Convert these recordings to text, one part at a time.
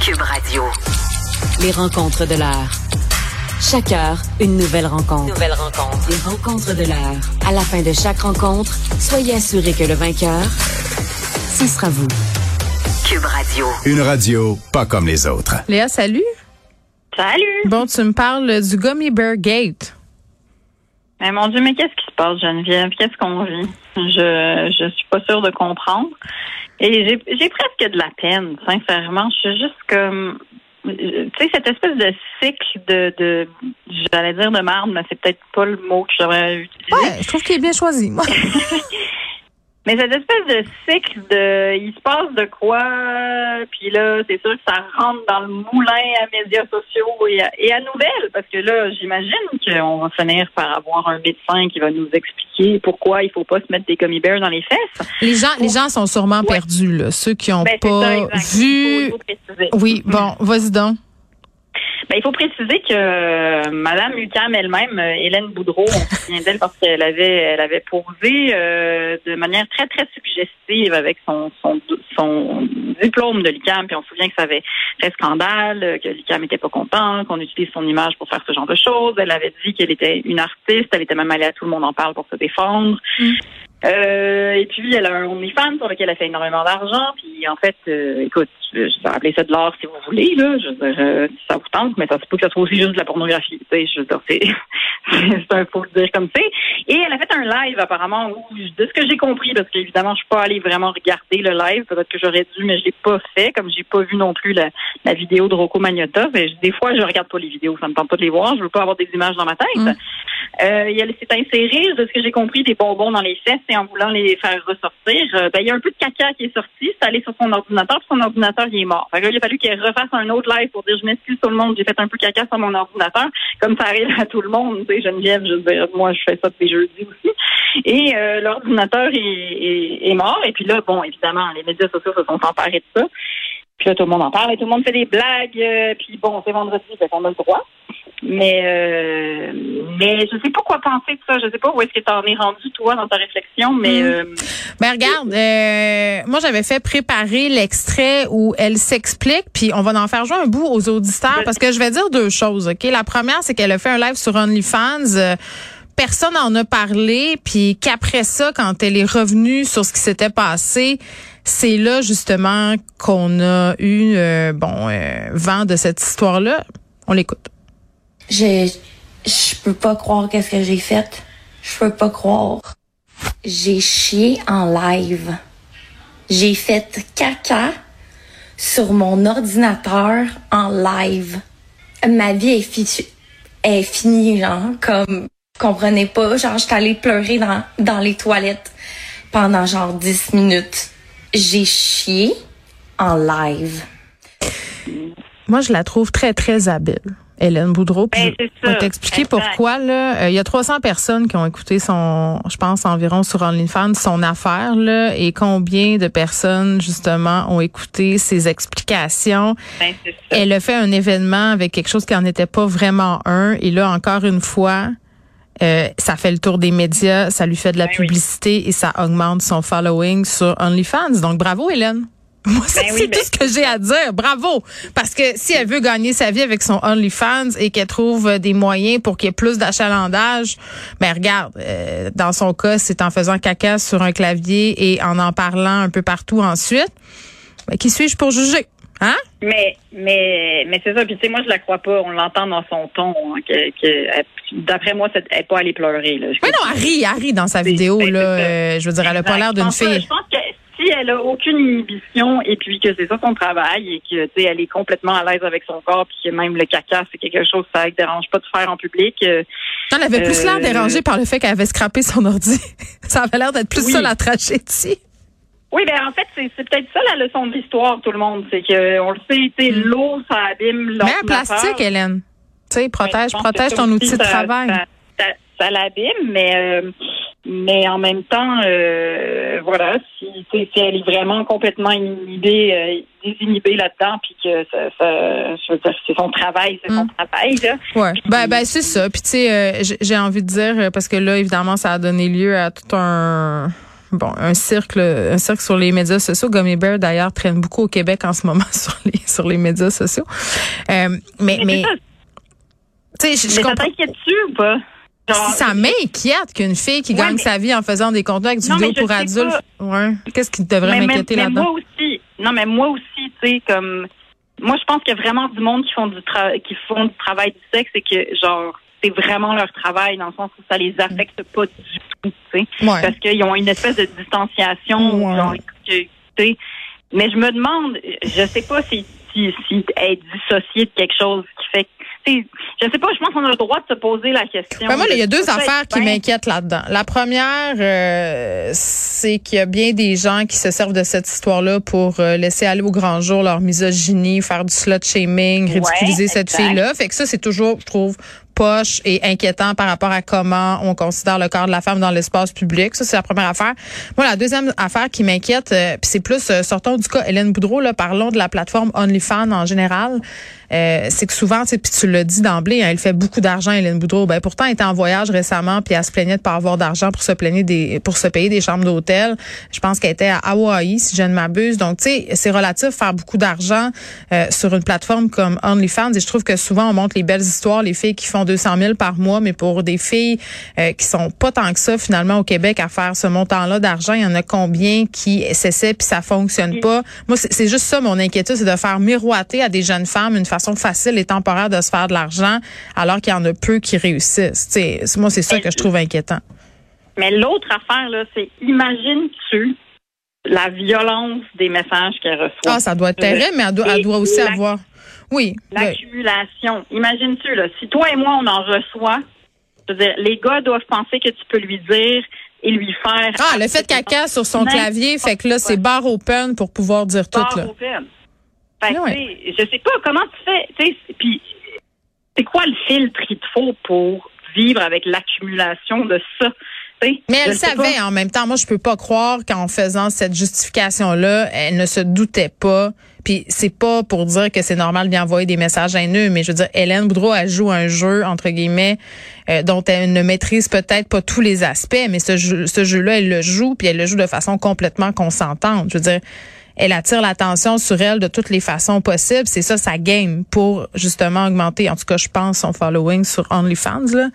Cube Radio. Les rencontres de l'heure. Chaque heure, une nouvelle rencontre. Nouvelle rencontre. Les rencontres de l'heure. À la fin de chaque rencontre, soyez assurés que le vainqueur, ce sera vous. Cube Radio. Une radio pas comme les autres. Léa, salut. Salut! Bon, tu me parles du Gummy Bear Gate. Mais mon Dieu, mais qu'est-ce qui se passe, Geneviève? Qu'est-ce qu'on vit? Je je suis pas sûre de comprendre. Et j'ai j'ai presque de la peine, sincèrement. Je suis juste comme tu sais, cette espèce de cycle de, de j'allais dire de marde, mais c'est peut-être pas le mot que j'aurais utilisé. Ouais, je trouve qu'il est bien choisi, moi. Mais cette espèce de cycle de il se passe de quoi, puis là, c'est sûr que ça rentre dans le moulin à médias sociaux et à, et à nouvelles, parce que là, j'imagine qu'on va finir par avoir un médecin qui va nous expliquer pourquoi il faut pas se mettre des gummy bears dans les fesses. Les gens, les gens sont sûrement perdus, là. Ceux qui ont Ben, pas ça, vu. Il faut- il faut préciser. Oui, bon, vas-y donc. Ben, il faut préciser que euh, Madame Lucam elle-même, euh, Hélène Boudreau, on se souvient d'elle parce qu'elle avait, elle avait posé euh, de manière très très suggestive avec son son, son diplôme de l'UQAM, puis on se souvient que ça avait fait scandale, que l'UQAM n'était pas content, qu'on utilise son image pour faire ce genre de choses. Elle avait dit qu'elle était une artiste, elle était même allée à tout le monde en parle pour se défendre. Mm. Euh, et puis, elle a un OnlyFans sur lequel elle fait énormément d'argent. Puis, en fait, euh, écoute, je je vais appeler ça de l'art si vous voulez, là. Je euh, ça vous tente, mais ça se peut que ça soit aussi juste de la pornographie. Tu sais, je c'est, un faut le dire comme c'est. Et elle a fait un live, apparemment, où, de ce que j'ai compris, parce qu'évidemment, je suis pas allée vraiment regarder le live. Peut-être que j'aurais dû, mais je l'ai pas fait, comme j'ai pas vu non plus la, la vidéo de Rocco Magnotta. Mais des fois, je regarde pas les vidéos. Ça me tente pas de les voir. Je veux pas avoir des images dans ma tête. Mm. Euh, il s'est insérée, de ce que j'ai compris, des bonbons dans les fesses et en voulant les faire ressortir. euh, ben, il y a un peu de caca qui est sorti, c'est allé sur son ordinateur, puis son ordinateur, il est mort. Fait que là, il a fallu qu'elle refasse un autre live pour dire je m'excuse tout le monde, j'ai fait un peu caca sur mon ordinateur, comme ça arrive à tout le monde. Tu sais, Geneviève, je veux dire, moi, je fais ça depuis jeudi aussi. Et euh, l'ordinateur est, est, est mort. Et puis là, bon, évidemment, les médias sociaux se sont emparés de ça. Puis là, tout le monde en parle et tout le monde fait des blagues. euh, puis bon, c'est vendredi, fait qu'on a le droit. Mais euh, mais je sais pas quoi penser de ça. Je sais pas où est-ce que tu en es rendu toi dans ta réflexion, mais Mm. euh, Ben regarde, euh, moi j'avais fait préparer l'extrait où elle s'explique, puis on va en faire jouer un bout aux auditeurs parce que je vais dire deux choses. Ok, la première c'est qu'elle a fait un live sur OnlyFans. euh, Personne en a parlé, puis qu'après ça, quand elle est revenue sur ce qui s'était passé, c'est là justement qu'on a eu euh, bon euh, vent de cette histoire-là. On l'écoute. Je, peux pas croire qu'est-ce que j'ai fait. Je peux pas croire. J'ai chié en live. J'ai fait caca sur mon ordinateur en live. Ma vie est, est finie, genre, comme, comprenez pas, genre, j'étais allée pleurer dans, dans les toilettes pendant genre 10 minutes. J'ai chié en live. Moi, je la trouve très, très habile. Hélène Boudreau. Puis Ben, je vais t'expliquer pourquoi. Là, Euh, il y a 300 personnes qui ont écouté son, je pense environ sur OnlyFans, son affaire. Là, et combien de personnes, justement, ont écouté ses explications. ben, ça. Elle a fait un événement avec quelque chose qui n'en était pas vraiment un. Et là, encore une fois, euh, ça fait le tour des médias, ça lui fait de la Ben oui. publicité et ça augmente son following sur OnlyFans. Donc, bravo, Hélène. Moi, Ben oui, c'est ben- tout ce que j'ai à dire. Bravo. Parce que si elle veut gagner sa vie avec son OnlyFans et qu'elle trouve euh, des moyens pour qu'il y ait plus d'achalandage, ben regarde, euh, dans son cas, c'est en faisant caca sur un clavier et en en parlant un peu partout ensuite. Ben, qui suis-je pour juger? Hein? Mais, mais, mais c'est ça. Puis, tu sais, moi, je la crois pas. On l'entend dans son ton. hein, que, que, d'après moi, elle n'est pas allée pleurer. Là. Je Mais non, elle rit, elle rit dans sa vidéo. là. Euh, je veux dire, elle a pas l'air d'une fille. Je pense que si elle a aucune inhibition et puis que c'est ça son travail et que tu sais elle est complètement à l'aise avec son corps puis que même le caca c'est quelque chose que ça ne dérange pas de faire en public. euh, elle avait plus Euh, l'air dérangée par le fait qu'elle avait scrappé son ordi. ça avait l'air d'être plus Oui. ça la tragédie. Oui, ben en fait, c'est peut-être ça la leçon de l'histoire, tout le monde. C'est que on le sait, tu sais, l'eau, ça abîme Mais en l'ordinateur. plastique, Hélène. Tu sais, protège, protège ton outil de ça- travail. Ça, ça, ça l'abîme, mais euh, mais en même temps, euh, voilà, si, si elle est vraiment complètement inhibée, euh, désinhibée là-dedans, puis que ça, ça, je veux dire, c'est son travail, c'est son Mm. travail, là. Ouais. Ben, ben c'est ça. Puis tu sais, euh, j'ai- envie de dire euh, parce que là, évidemment, ça a donné lieu à tout un bon, un cercle, un cercle sur les médias sociaux. Gummy Bear d'ailleurs traîne beaucoup au Québec en ce moment sur les sur les médias sociaux. Euh, mais mais, tu sais, je, je comprends. tu ou pas? Ça m'inquiète qu'une fille qui gagne sa vie en faisant des contenus avec du vidéo pour adultes, ouais. qu'est-ce qui devrait m'inquiéter là-dedans? Moi aussi, non, mais moi aussi, tu sais, comme, moi, je pense qu'il y a vraiment du monde qui font du, qui font du travail du sexe et que, genre, c'est vraiment leur travail dans le sens où ça les affecte pas du tout, tu sais. Parce qu'ils ont une espèce de distanciation, genre, tu sais. Mais je me demande, je sais pas si, si, si être dissocié de quelque chose qui fait je sais pas, je pense qu'on a le droit de se poser la question. Ben moi, il y a deux affaires qui m'inquiètent là-dedans. La première, euh, c'est qu'il y a bien des gens qui se servent de cette histoire-là pour euh, laisser aller au grand jour leur misogynie, faire du slut shaming, ridiculiser cette fille-là. Fait que ça, c'est toujours, je trouve, poche et inquiétant par rapport à comment on considère le corps de la femme dans l'espace public. Ça, c'est la première affaire. Moi, la deuxième affaire qui m'inquiète, euh, puis c'est plus, euh, sortons du cas Hélène Boudreau, là, parlons de la plateforme OnlyFans en général. Euh, c'est que souvent, puis tu l'as dit d'emblée, hein, elle fait beaucoup d'argent, Hélène Boudreau. Ben, pourtant, elle était en voyage récemment, puis elle se plaignait de pas avoir d'argent pour se plaigner des, pour se payer des chambres d'hôtel. Je pense qu'elle était à Hawaï, si je ne m'abuse. Donc, tu sais, c'est relatif faire beaucoup d'argent sur une plateforme comme OnlyFans. Et je trouve que souvent, on montre les belles histoires, les filles qui font 200 000 par mois, mais pour des filles euh, qui sont pas tant que ça finalement au Québec à faire ce montant-là d'argent, il y en a combien qui essaient puis ça fonctionne pas? Moi, c'est juste ça mon inquiétude, c'est de faire miroiter à des jeunes femmes une façon facile et temporaire de se faire de l'argent, alors qu'il y en a peu qui réussissent. T'sais, moi, c'est ça que je trouve inquiétant. Mais l'autre affaire là, c'est imagine-tu la violence des messages qu'elle reçoit. Ah, ça doit être terrible, mais elle doit aussi avoir oui. L'accumulation. Imagine-tu, là, si toi et moi, on en reçoit, je veux dire, les gars doivent penser que tu peux lui dire et lui faire. Ah, le fait caca sur son clavier, fait que là, c'est barre open pour pouvoir dire tout, là. open. Fait que, je sais pas comment tu fais, tu sais, puis c'est quoi le filtre qu'il te faut pour vivre avec l'accumulation de ça? Mais elle savait en même temps. Moi, je peux pas croire qu'en faisant cette justification-là, elle ne se doutait pas. Puis c'est pas pour dire que c'est normal d'y envoyer des messages haineux, mais je veux dire, Hélène Boudreau, elle joue un jeu, entre guillemets, euh, dont elle ne maîtrise peut-être pas tous les aspects, mais ce jeu, ce jeu-là, elle le joue, puis elle le joue de façon complètement consentante. Je veux dire, elle attire l'attention sur elle de toutes les façons possibles. C'est ça sa game pour justement augmenter, en tout cas, je pense, son following sur OnlyFans. Là.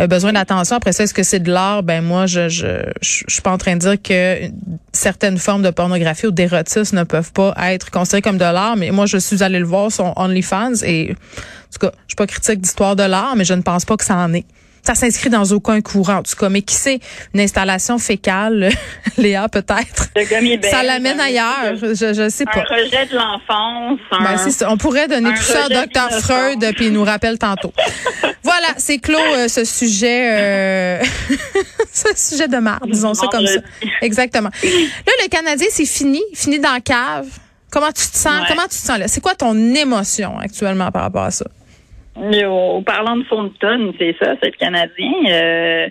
Euh, besoin d'attention. Après ça, est-ce que c'est de l'art? Ben moi, je, je je, suis pas en train de dire que certaines formes de pornographie ou d'érotisme ne peuvent pas être considérées comme de l'art, mais moi, je suis allée le voir sur OnlyFans et en tout cas, je suis pas critique d'histoire de l'art, mais je ne pense pas que ça en est ça s'inscrit dans aucun courant, en tout cas. Mais qui sait, une installation fécale, Léa, peut-être. Ça l'amène ailleurs. Je, je sais pas. Un rejet de l'enfance. Ben, On pourrait donner tout ça à Dr. Freud, puis il nous rappelle tantôt. voilà, c'est clos euh, ce sujet, euh, ce sujet de marde, disons ça comme ça. Exactement. Là, le Canadien, c'est fini, fini dans la cave. Comment tu te sens? Comment tu te sens là? C'est quoi ton émotion actuellement par rapport à ça? Au parlant de tonne, c'est ça, c'est le Canadien. Euh,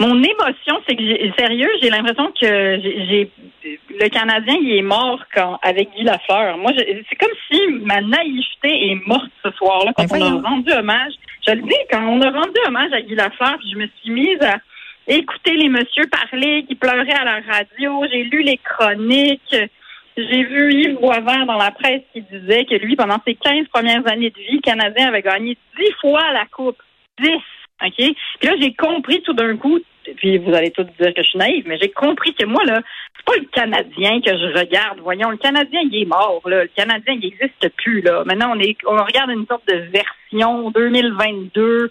mon émotion, c'est que j'ai, sérieux, j'ai l'impression que j'ai, le Canadien, il est mort quand avec Guy Lafleur. Moi, c'est comme si ma naïveté est morte ce soir-là quand ben on a rendu hommage. Je le dis, quand on a rendu hommage à Guy Lafleur, puis je me suis mise à écouter les messieurs parler, qui pleuraient à la radio. J'ai lu les chroniques. J'ai vu Yves Boisvert dans la presse qui disait que lui, pendant ses 15 premières années de vie, le Canadien avait gagné 10 fois la Coupe. 10. OK? Puis là, j'ai compris tout d'un coup, puis vous allez tous dire que je suis naïve, mais j'ai compris que moi, là, c'est pas le Canadien que je regarde. Voyons, le Canadien, il est mort, là. Le Canadien, il n'existe plus, là. Maintenant, on est, on regarde une sorte de version 2022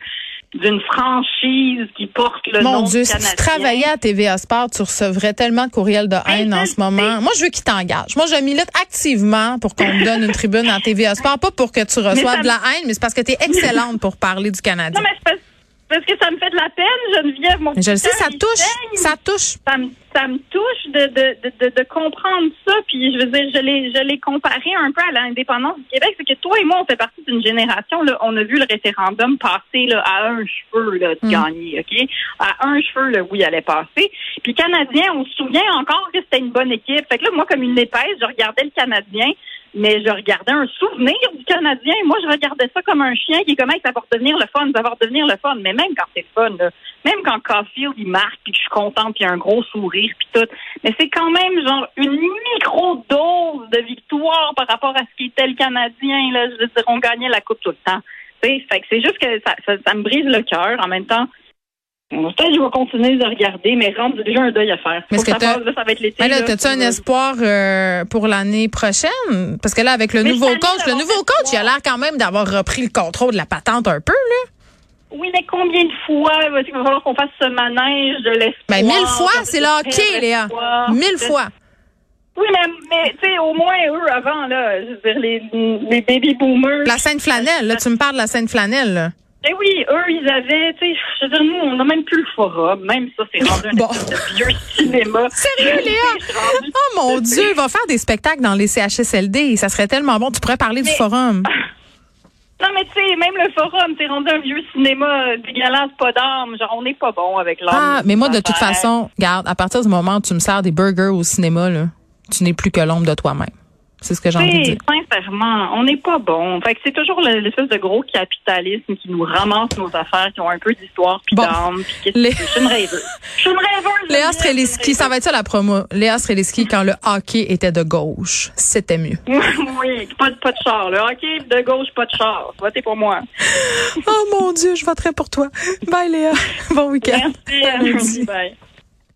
d'une franchise qui porte le Mon nom Dieu, si tu travaillais à TVA Sport, tu recevrais tellement de courriels de haine en ce moment. Moi, je veux qu'il t'engage. Moi, je milite activement pour qu'on me donne une tribune à TVA Sport, pas pour que tu reçoives de la haine, mais c'est parce que tu es excellente pour parler du. Non, mais parce que ça me fait de la peine, Geneviève. Mon je le sais, ça touche. Ça touche. Ça me, ça me touche de, de, de, de, comprendre ça. Puis, je veux dire, je l'ai, je l'ai comparé un peu à l'indépendance du Québec. C'est que toi et moi, on fait partie d'une génération, là, on a vu le référendum passer là, à un cheveu là, de mm. gagner, OK? À un cheveu, là, où il allait passer. Puis, Canadien, on se souvient encore que c'était une bonne équipe. Fait que là, moi, comme une épaisse, je regardais le Canadien mais je regardais un souvenir du Canadien. Moi, je regardais ça comme un chien qui est comme, ça va le fun, ça va redevenir le fun. Mais même quand c'est fun, là, même quand Caulfield, il marque, puis que je suis contente, puis il y a un gros sourire, puis tout. Mais c'est quand même, genre, une micro-dose de victoire par rapport à ce qui était le Canadien, là. Je veux dire, on gagnait la Coupe tout le temps. C'est juste que ça, ça me brise le cœur. En même temps, Peut-être je vais continuer de regarder, mais rentre déjà un deuil à faire. Mais est-ce que ça, passe, là, ça va être l'été. Mais là, là, t'as-tu un pour- espoir euh, pour l'année prochaine? Parce que là, avec le Mais nouveau coach, le nouveau coach, il a l'air quand même d'avoir repris le contrôle de la patente un peu, là. Oui, mais combien de fois qu'il va falloir qu'on fasse ce manège de l'espoir? Ben, mille fois, c'est le hockey, très Léa. Mille fois. Oui, mais, mais tu sais, au moins, eux, avant, là, je veux dire, les, les baby boomers. La scène flanelle, là, tu me parles de la scène flanelle, là. Eh oui, eux, ils avaient, tu sais, je veux dire, nous, on n'a même plus le forum. Même ça, c'est rendu un Bon. vieux cinéma. Sérieux, Léa? Oh mon Dieu, il va faire des spectacles dans les CHSLD. Ça serait tellement bon. Tu pourrais parler du forum. Non, mais tu sais, même le forum, c'est rendu un vieux cinéma dégueulasse, pas d'âme. Genre, on n'est pas bon avec l'âme. Ah, mais moi, de toute façon, regarde, à partir du moment où tu me sers des burgers au cinéma, là, tu n'es plus que l'ombre de toi-même. C'est ce que j'ai envie de dire. sincèrement, on n'est pas bon. Fait que c'est toujours le- l'espèce de gros capitalisme qui nous ramasse nos affaires, qui ont un peu d'histoire puis Bon. d'âme. puis qu'est-ce Les- que- Je suis une rêveuse. Je suis une rêveuse. Léa Streliski, ça va être ça la promo. Léa Streliski, quand le hockey était de gauche, c'était mieux. oui, pas de, pas de char. Là. OK, de gauche, pas de char. Votez pour moi. Oh mon Dieu, je voterai pour toi. Bye Léa. Bon week-end. Merci. Bye.